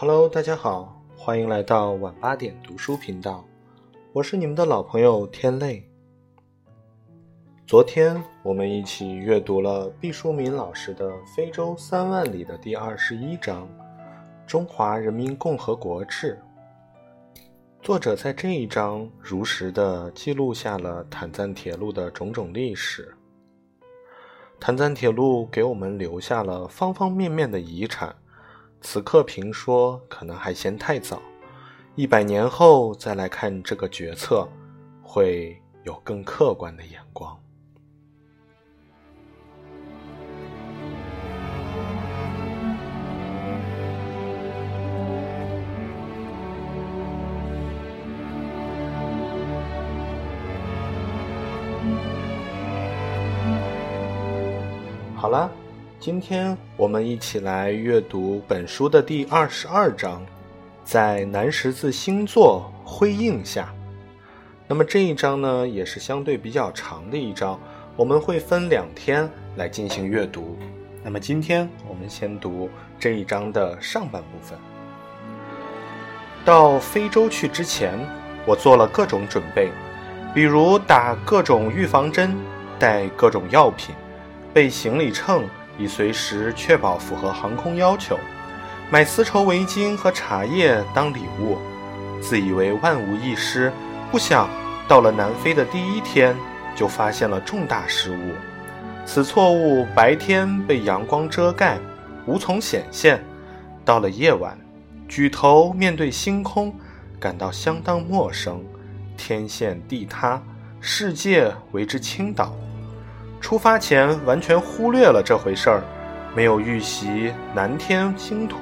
Hello，大家好，欢迎来到晚八点读书频道，我是你们的老朋友天泪。昨天我们一起阅读了毕淑敏老师的《非洲三万里》的第二十一章《中华人民共和国志》。作者在这一章如实的记录下了坦赞铁路的种种历史。坦赞铁路给我们留下了方方面面的遗产，此刻评说可能还嫌太早，一百年后再来看这个决策，会有更客观的眼光。好了，今天我们一起来阅读本书的第二十二章，在南十字星座辉映下。那么这一章呢，也是相对比较长的一章，我们会分两天来进行阅读。那么今天我们先读这一章的上半部分。到非洲去之前，我做了各种准备，比如打各种预防针，带各种药品。备行李秤，以随时确保符合航空要求；买丝绸围巾和茶叶当礼物，自以为万无一失。不想到了南非的第一天，就发现了重大失误。此错误白天被阳光遮盖，无从显现；到了夜晚，举头面对星空，感到相当陌生，天陷地塌，世界为之倾倒。出发前完全忽略了这回事儿，没有预习南天星图。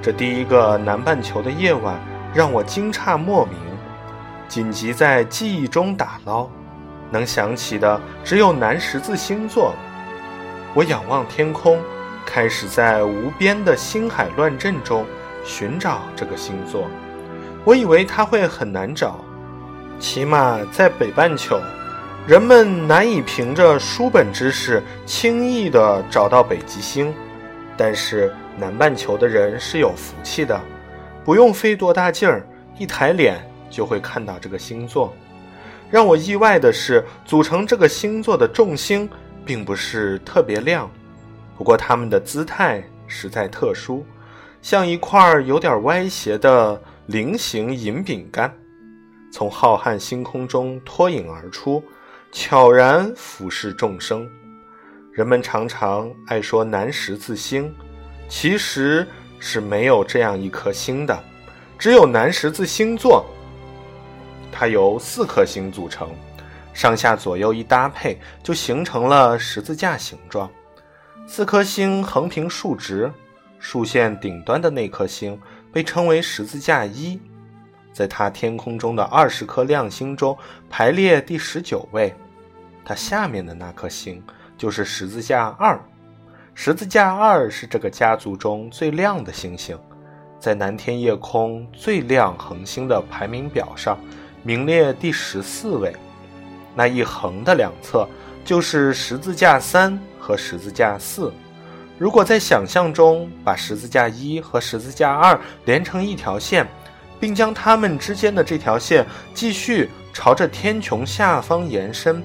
这第一个南半球的夜晚让我惊诧莫名，紧急在记忆中打捞，能想起的只有南十字星座。我仰望天空，开始在无边的星海乱阵中寻找这个星座。我以为它会很难找，起码在北半球。人们难以凭着书本知识轻易地找到北极星，但是南半球的人是有福气的，不用费多大劲儿，一抬脸就会看到这个星座。让我意外的是，组成这个星座的众星并不是特别亮，不过它们的姿态实在特殊，像一块有点歪斜的菱形银饼干，从浩瀚星空中脱颖而出。悄然俯视众生，人们常常爱说南十字星，其实是没有这样一颗星的，只有南十字星座。它由四颗星组成，上下左右一搭配，就形成了十字架形状。四颗星横平竖直，竖线顶端的那颗星被称为十字架一。在它天空中的二十颗亮星中排列第十九位，它下面的那颗星就是十字架二。十字架二是这个家族中最亮的星星，在南天夜空最亮恒星的排名表上名列第十四位。那一横的两侧就是十字架三和十字架四。如果在想象中把十字架一和十字架二连成一条线。并将它们之间的这条线继续朝着天穹下方延伸，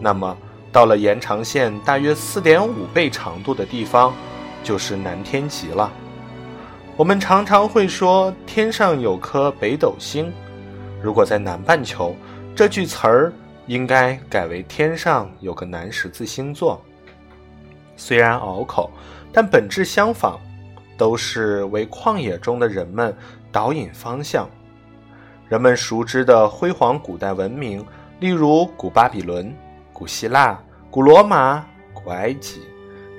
那么到了延长线大约四点五倍长度的地方，就是南天极了。我们常常会说天上有颗北斗星，如果在南半球，这句词儿应该改为天上有个南十字星座。虽然拗口，但本质相仿，都是为旷野中的人们。导引方向，人们熟知的辉煌古代文明，例如古巴比伦、古希腊、古罗马、古埃及，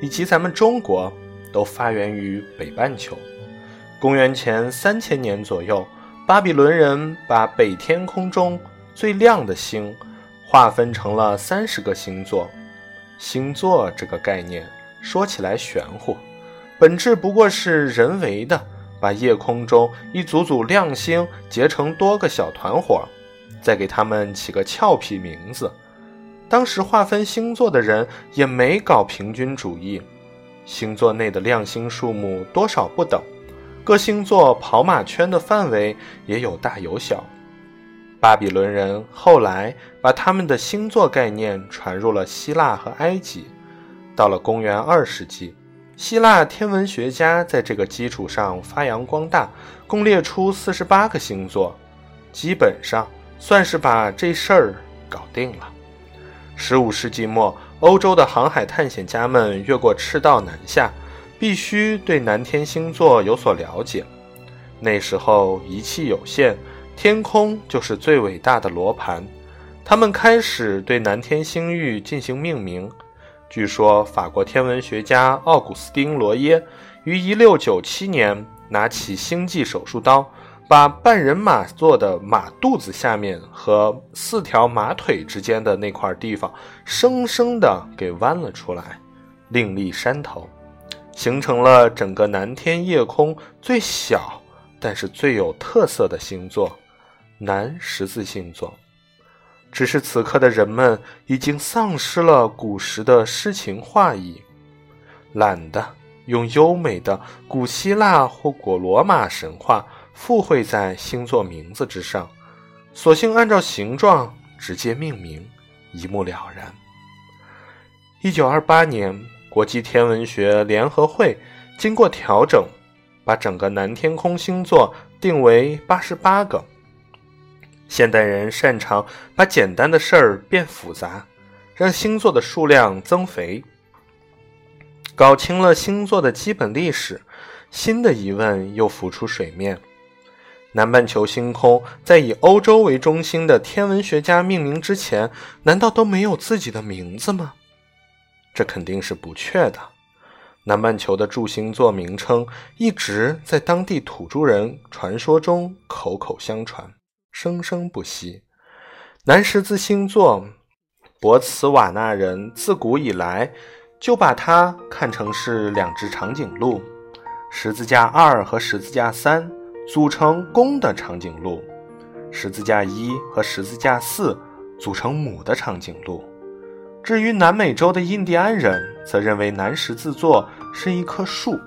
以及咱们中国，都发源于北半球。公元前三千年左右，巴比伦人把北天空中最亮的星划分成了三十个星座。星座这个概念说起来玄乎，本质不过是人为的。把夜空中一组组亮星结成多个小团伙，再给他们起个俏皮名字。当时划分星座的人也没搞平均主义，星座内的亮星数目多少不等，各星座跑马圈的范围也有大有小。巴比伦人后来把他们的星座概念传入了希腊和埃及。到了公元二世纪，希腊天文学家在这个基础上发扬光大，共列出四十八个星座，基本上算是把这事儿搞定了。十五世纪末，欧洲的航海探险家们越过赤道南下，必须对南天星座有所了解。那时候仪器有限，天空就是最伟大的罗盘。他们开始对南天星域进行命名。据说，法国天文学家奥古斯丁·罗耶于1697年拿起星际手术刀。把半人马座的马肚子下面和四条马腿之间的那块地方，生生的给弯了出来，另立山头，形成了整个南天夜空最小但是最有特色的星座——南十字星座。只是此刻的人们已经丧失了古时的诗情画意，懒得用优美的古希腊或古罗马神话。附会在星座名字之上，索性按照形状直接命名，一目了然。一九二八年，国际天文学联合会经过调整，把整个南天空星座定为八十八个。现代人擅长把简单的事儿变复杂，让星座的数量增肥。搞清了星座的基本历史，新的疑问又浮出水面。南半球星空在以欧洲为中心的天文学家命名之前，难道都没有自己的名字吗？这肯定是不确的。南半球的柱星座名称一直在当地土著人传说中口口相传，生生不息。南十字星座，博茨瓦纳人自古以来就把它看成是两只长颈鹿，十字架二和十字架三。组成公的长颈鹿，十字架一和十字架四组成母的长颈鹿。至于南美洲的印第安人，则认为南十字座是一棵树，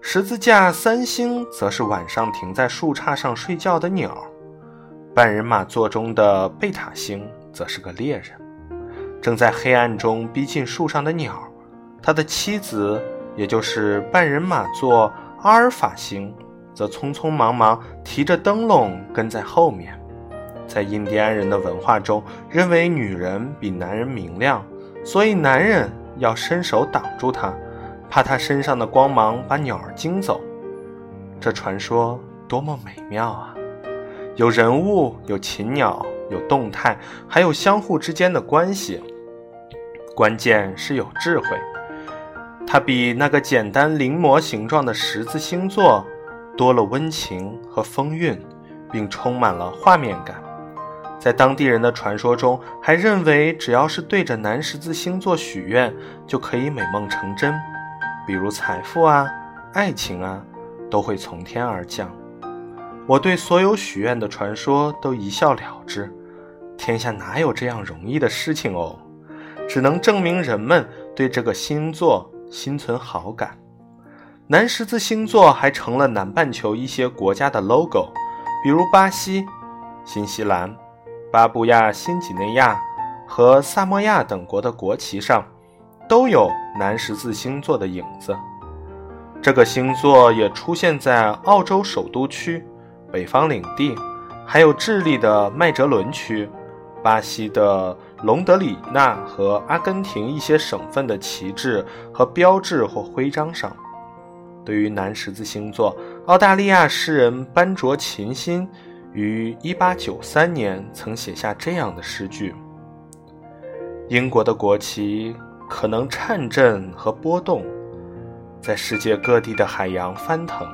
十字架三星则是晚上停在树杈上睡觉的鸟，半人马座中的贝塔星则是个猎人，正在黑暗中逼近树上的鸟。他的妻子，也就是半人马座阿尔法星。则匆匆忙忙提着灯笼跟在后面。在印第安人的文化中，认为女人比男人明亮，所以男人要伸手挡住她，怕她身上的光芒把鸟儿惊走。这传说多么美妙啊！有人物，有禽鸟，有动态，还有相互之间的关系。关键是有智慧。它比那个简单临摹形状的十字星座。多了温情和风韵，并充满了画面感。在当地人的传说中，还认为只要是对着南十字星座许愿，就可以美梦成真，比如财富啊、爱情啊，都会从天而降。我对所有许愿的传说都一笑了之。天下哪有这样容易的事情哦？只能证明人们对这个星座心存好感。南十字星座还成了南半球一些国家的 logo，比如巴西、新西兰、巴布亚新几内亚和萨摩亚等国的国旗上，都有南十字星座的影子。这个星座也出现在澳洲首都区、北方领地，还有智利的麦哲伦区、巴西的隆德里纳和阿根廷一些省份的旗帜和标志或徽章上。对于南十字星座，澳大利亚诗人班卓琴心于1893年曾写下这样的诗句：“英国的国旗可能颤震和波动，在世界各地的海洋翻腾，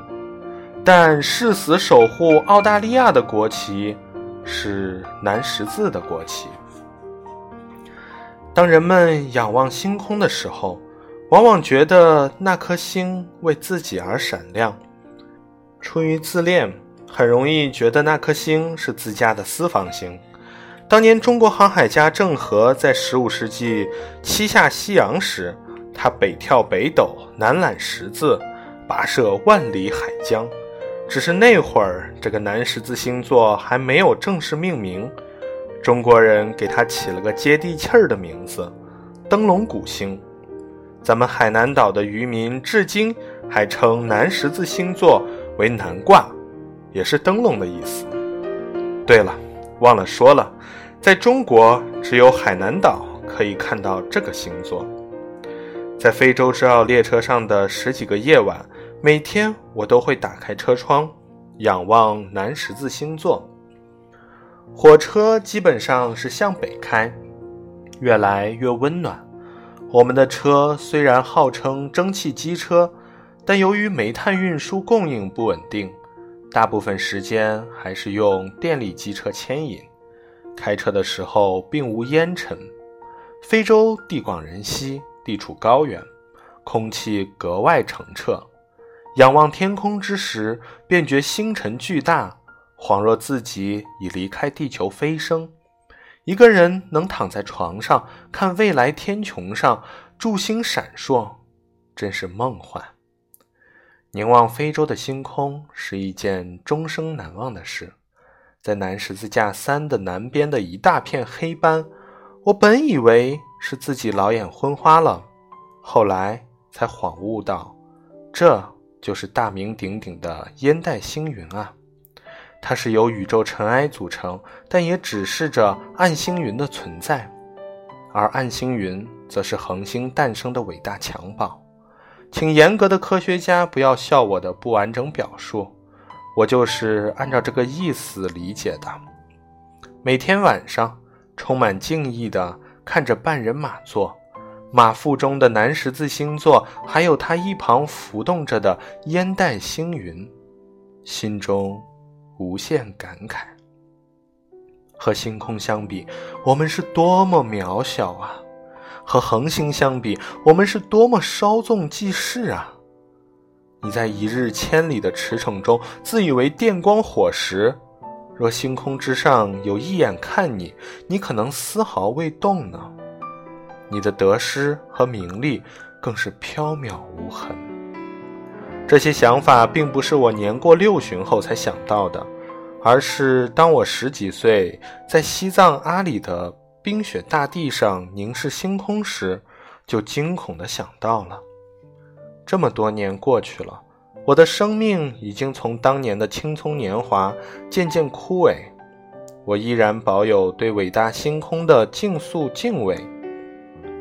但誓死守护澳大利亚的国旗是南十字的国旗。”当人们仰望星空的时候。往往觉得那颗星为自己而闪亮，出于自恋，很容易觉得那颗星是自家的私房星。当年中国航海家郑和在15世纪七下西洋时，他北眺北斗，南揽十字，跋涉万里海疆。只是那会儿，这个南十字星座还没有正式命名，中国人给它起了个接地气儿的名字——灯笼谷星。咱们海南岛的渔民至今还称南十字星座为南卦，也是灯笼的意思。对了，忘了说了，在中国只有海南岛可以看到这个星座。在非洲之奥列车上的十几个夜晚。每天我都会打开车窗，仰望南十字星座。火车基本上是向北开，越来越温暖。我们的车虽然号称蒸汽机车，但由于煤炭运输供应不稳定，大部分时间还是用电力机车牵引。开车的时候并无烟尘。非洲地广人稀，地处高原，空气格外澄澈。仰望天空之时，便觉星辰巨大，恍若自己已离开地球飞升。一个人能躺在床上看未来天穹上诸星闪烁，真是梦幻。凝望非洲的星空是一件终生难忘的事。在南十字架三的南边的一大片黑斑，我本以为是自己老眼昏花了，后来才恍悟到，这。就是大名鼎鼎的烟袋星云啊，它是由宇宙尘埃组成，但也指示着暗星云的存在。而暗星云则是恒星诞生的伟大襁褓。请严格的科学家不要笑我的不完整表述，我就是按照这个意思理解的。每天晚上，充满敬意的看着半人马座。马腹中的南十字星座，还有它一旁浮动着的烟袋星云，心中无限感慨。和星空相比，我们是多么渺小啊！和恒星相比，我们是多么稍纵即逝啊！你在一日千里的驰骋中，自以为电光火石，若星空之上有一眼看你，你可能丝毫未动呢。你的得失和名利更是缥缈无痕。这些想法并不是我年过六旬后才想到的，而是当我十几岁在西藏阿里的冰雪大地上凝视星空时，就惊恐地想到了。这么多年过去了，我的生命已经从当年的青葱年华渐渐枯萎，我依然保有对伟大星空的敬肃敬畏。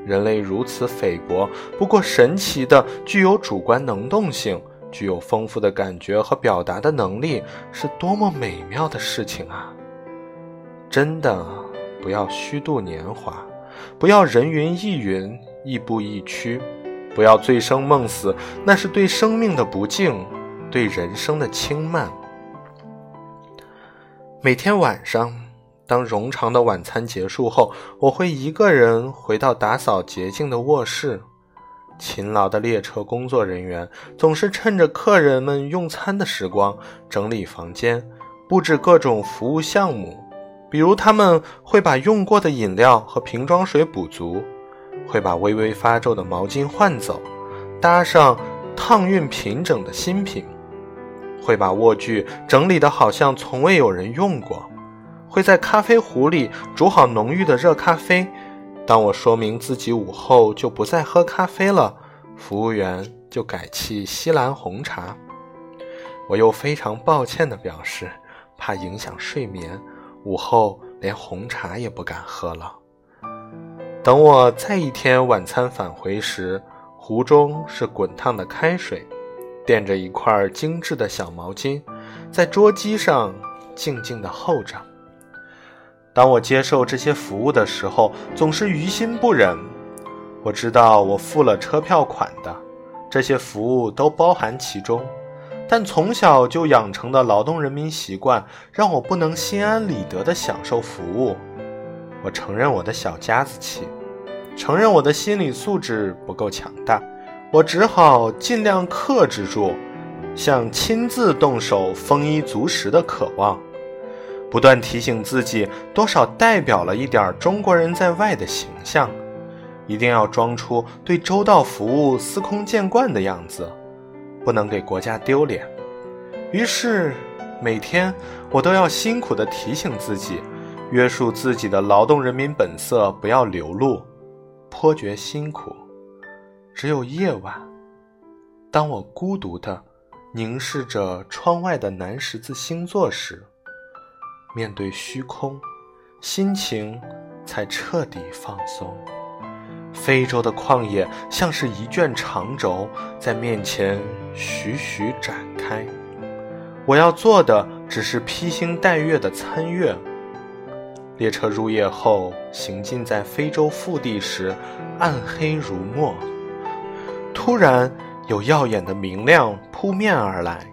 人类如此菲薄，不过神奇的具有主观能动性，具有丰富的感觉和表达的能力，是多么美妙的事情啊！真的，不要虚度年华，不要人云亦云、亦步亦趋，不要醉生梦死，那是对生命的不敬，对人生的轻慢。每天晚上。当冗长的晚餐结束后，我会一个人回到打扫洁净的卧室。勤劳的列车工作人员总是趁着客人们用餐的时光整理房间，布置各种服务项目。比如，他们会把用过的饮料和瓶装水补足，会把微微发皱的毛巾换走，搭上烫熨平整的新品，会把卧具整理得好像从未有人用过。会在咖啡壶里煮好浓郁的热咖啡。当我说明自己午后就不再喝咖啡了，服务员就改沏西兰红茶。我又非常抱歉地表示，怕影响睡眠，午后连红茶也不敢喝了。等我再一天晚餐返回时，壶中是滚烫的开水，垫着一块精致的小毛巾，在桌机上静静地候着。当我接受这些服务的时候，总是于心不忍。我知道我付了车票款的，这些服务都包含其中，但从小就养成的劳动人民习惯，让我不能心安理得地享受服务。我承认我的小家子气，承认我的心理素质不够强大，我只好尽量克制住，想亲自动手丰衣足食的渴望。不断提醒自己，多少代表了一点中国人在外的形象，一定要装出对周到服务司空见惯的样子，不能给国家丢脸。于是，每天我都要辛苦地提醒自己，约束自己的劳动人民本色，不要流露，颇觉辛苦。只有夜晚，当我孤独地凝视着窗外的南十字星座时，面对虚空，心情才彻底放松。非洲的旷野像是一卷长轴，在面前徐徐展开。我要做的只是披星戴月的参阅。列车入夜后，行进在非洲腹地时，暗黑如墨。突然，有耀眼的明亮扑面而来，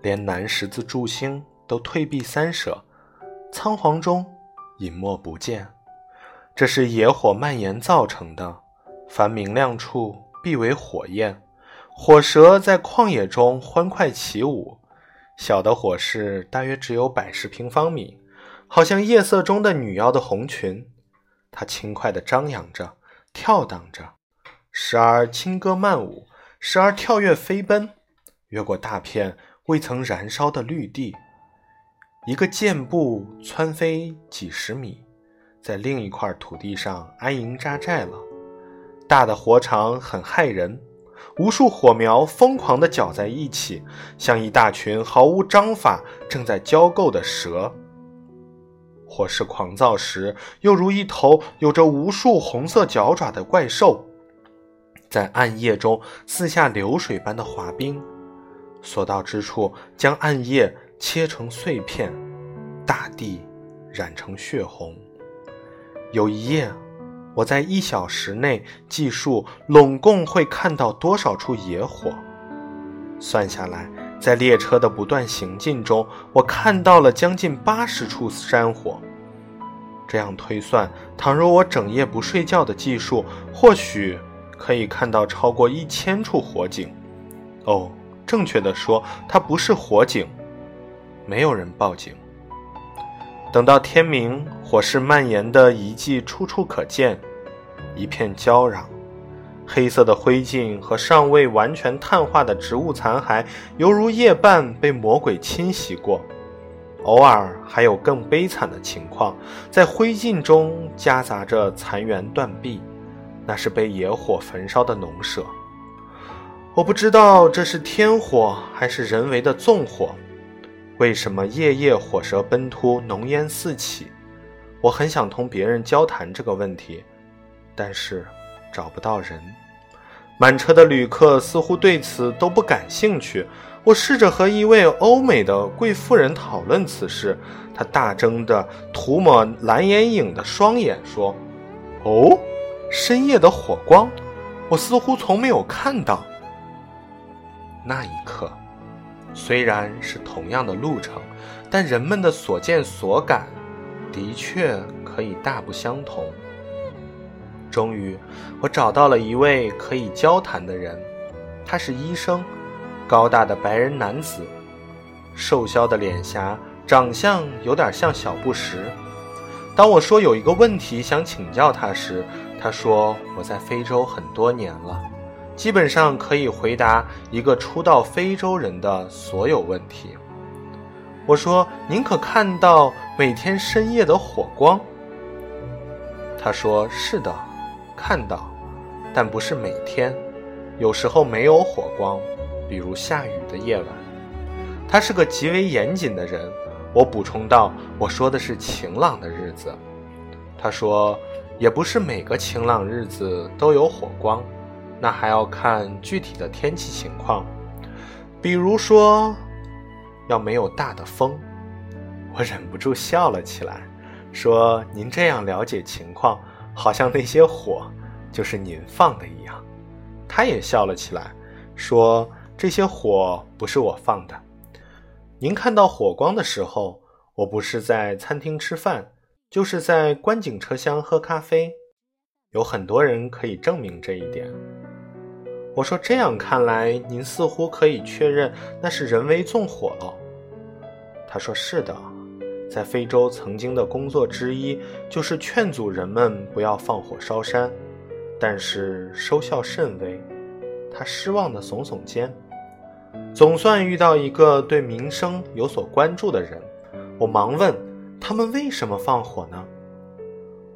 连南十字柱星都退避三舍，仓皇中隐没不见。这是野火蔓延造成的，凡明亮处必为火焰。火蛇在旷野中欢快起舞，小的火势大约只有百十平方米，好像夜色中的女妖的红裙。它轻快地张扬着，跳荡着，时而轻歌曼舞，时而跳跃飞奔，越过大片未曾燃烧的绿地，一个箭步窜飞几十米。在另一块土地上安营扎寨了。大的火场很害人，无数火苗疯狂地搅在一起，像一大群毫无章法、正在交媾的蛇。火势狂躁时，又如一头有着无数红色脚爪的怪兽，在暗夜中四下流水般的滑冰，所到之处将暗夜切成碎片，大地染成血红。有一夜，我在一小时内计数，拢共会看到多少处野火？算下来，在列车的不断行进中，我看到了将近八十处山火。这样推算，倘若我整夜不睡觉的计数，或许可以看到超过一千处火警。哦，正确的说，它不是火警，没有人报警。等到天明，火势蔓延的遗迹处处可见，一片焦壤，黑色的灰烬和尚未完全碳化的植物残骸，犹如夜半被魔鬼侵袭过。偶尔还有更悲惨的情况，在灰烬中夹杂着残垣断壁，那是被野火焚烧的农舍。我不知道这是天火还是人为的纵火。为什么夜夜火舌奔突，浓烟四起？我很想同别人交谈这个问题，但是找不到人。满车的旅客似乎对此都不感兴趣。我试着和一位欧美的贵妇人讨论此事，她大睁着涂抹蓝眼影的双眼说：“哦，深夜的火光，我似乎从没有看到。”那一刻。虽然是同样的路程，但人们的所见所感的确可以大不相同。终于，我找到了一位可以交谈的人，他是医生，高大的白人男子，瘦削的脸颊，长相有点像小布什。当我说有一个问题想请教他时，他说我在非洲很多年了。基本上可以回答一个初到非洲人的所有问题。我说：“您可看到每天深夜的火光？”他说：“是的，看到，但不是每天，有时候没有火光，比如下雨的夜晚。”他是个极为严谨的人。我补充道：“我说的是晴朗的日子。”他说：“也不是每个晴朗日子都有火光。”那还要看具体的天气情况，比如说，要没有大的风。我忍不住笑了起来，说：“您这样了解情况，好像那些火就是您放的一样。”他也笑了起来，说：“这些火不是我放的。您看到火光的时候，我不是在餐厅吃饭，就是在观景车厢喝咖啡。有很多人可以证明这一点。”我说：“这样看来，您似乎可以确认那是人为纵火了。”他说：“是的，在非洲曾经的工作之一就是劝阻人们不要放火烧山，但是收效甚微。”他失望地耸耸肩。总算遇到一个对民生有所关注的人。我忙问他们为什么放火呢？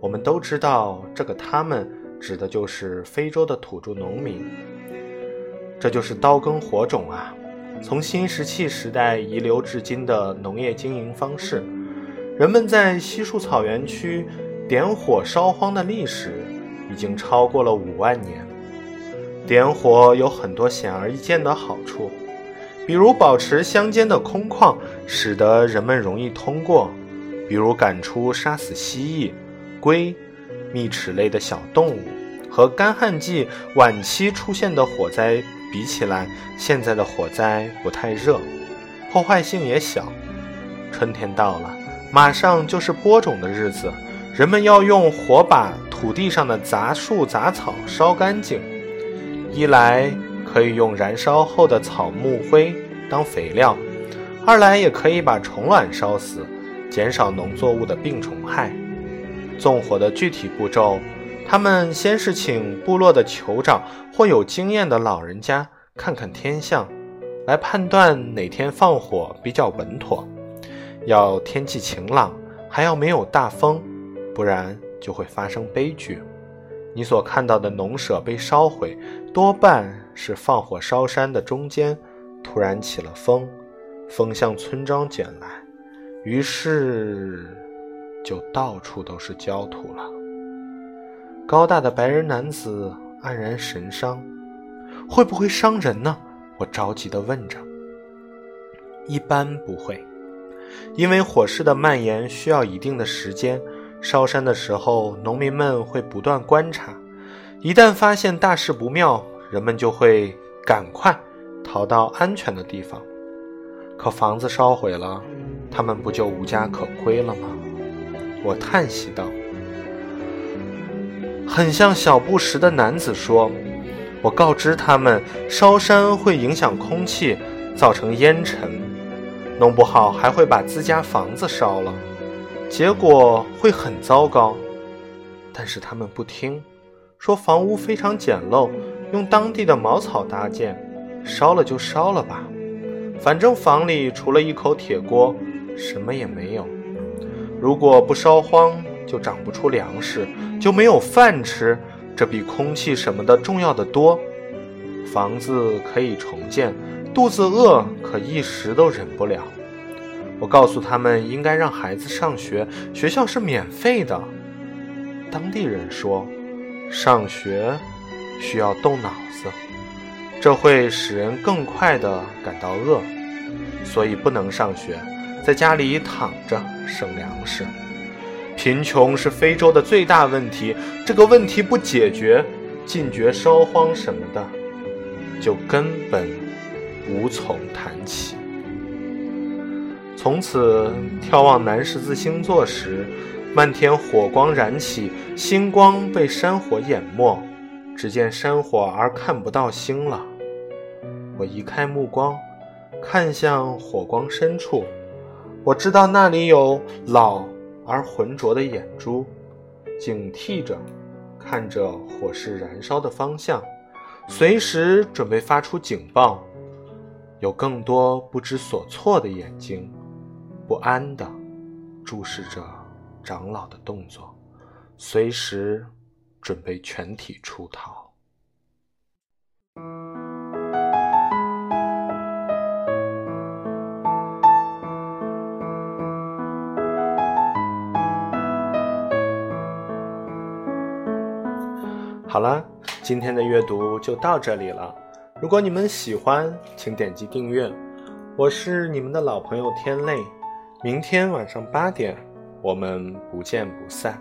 我们都知道，这个他们指的就是非洲的土著农民。这就是刀耕火种啊，从新石器时代遗留至今的农业经营方式。人们在稀树草原区点火烧荒的历史已经超过了五万年。点火有很多显而易见的好处，比如保持乡间的空旷，使得人们容易通过；比如赶出杀死蜥蜴。龟、啮齿类的小动物，和干旱季晚期出现的火灾比起来，现在的火灾不太热，破坏性也小。春天到了，马上就是播种的日子，人们要用火把土地上的杂树杂草烧干净，一来可以用燃烧后的草木灰当肥料，二来也可以把虫卵烧死，减少农作物的病虫害。纵火的具体步骤，他们先是请部落的酋长或有经验的老人家看看天象，来判断哪天放火比较稳妥。要天气晴朗，还要没有大风，不然就会发生悲剧。你所看到的农舍被烧毁，多半是放火烧山的中间突然起了风，风向村庄卷来，于是。就到处都是焦土了。高大的白人男子黯然神伤，会不会伤人呢？我着急地问着。一般不会，因为火势的蔓延需要一定的时间。烧山的时候，农民们会不断观察，一旦发现大事不妙，人们就会赶快逃到安全的地方。可房子烧毁了，他们不就无家可归了吗？我叹息道：“很像小布什的男子说，我告知他们，烧山会影响空气，造成烟尘，弄不好还会把自家房子烧了，结果会很糟糕。但是他们不听，说房屋非常简陋，用当地的茅草搭建，烧了就烧了吧，反正房里除了一口铁锅，什么也没有。”如果不烧荒，就长不出粮食，就没有饭吃，这比空气什么的重要的多。房子可以重建，肚子饿可一时都忍不了。我告诉他们，应该让孩子上学，学校是免费的。当地人说，上学需要动脑子，这会使人更快地感到饿，所以不能上学。在家里躺着省粮食，贫穷是非洲的最大问题。这个问题不解决，禁绝烧荒什么的，就根本无从谈起。从此眺望南十字星座时，漫天火光燃起，星光被山火淹没，只见山火而看不到星了。我移开目光，看向火光深处。我知道那里有老而浑浊的眼珠，警惕着看着火势燃烧的方向，随时准备发出警报。有更多不知所措的眼睛，不安地注视着长老的动作，随时准备全体出逃。好了，今天的阅读就到这里了。如果你们喜欢，请点击订阅。我是你们的老朋友天泪，明天晚上八点，我们不见不散。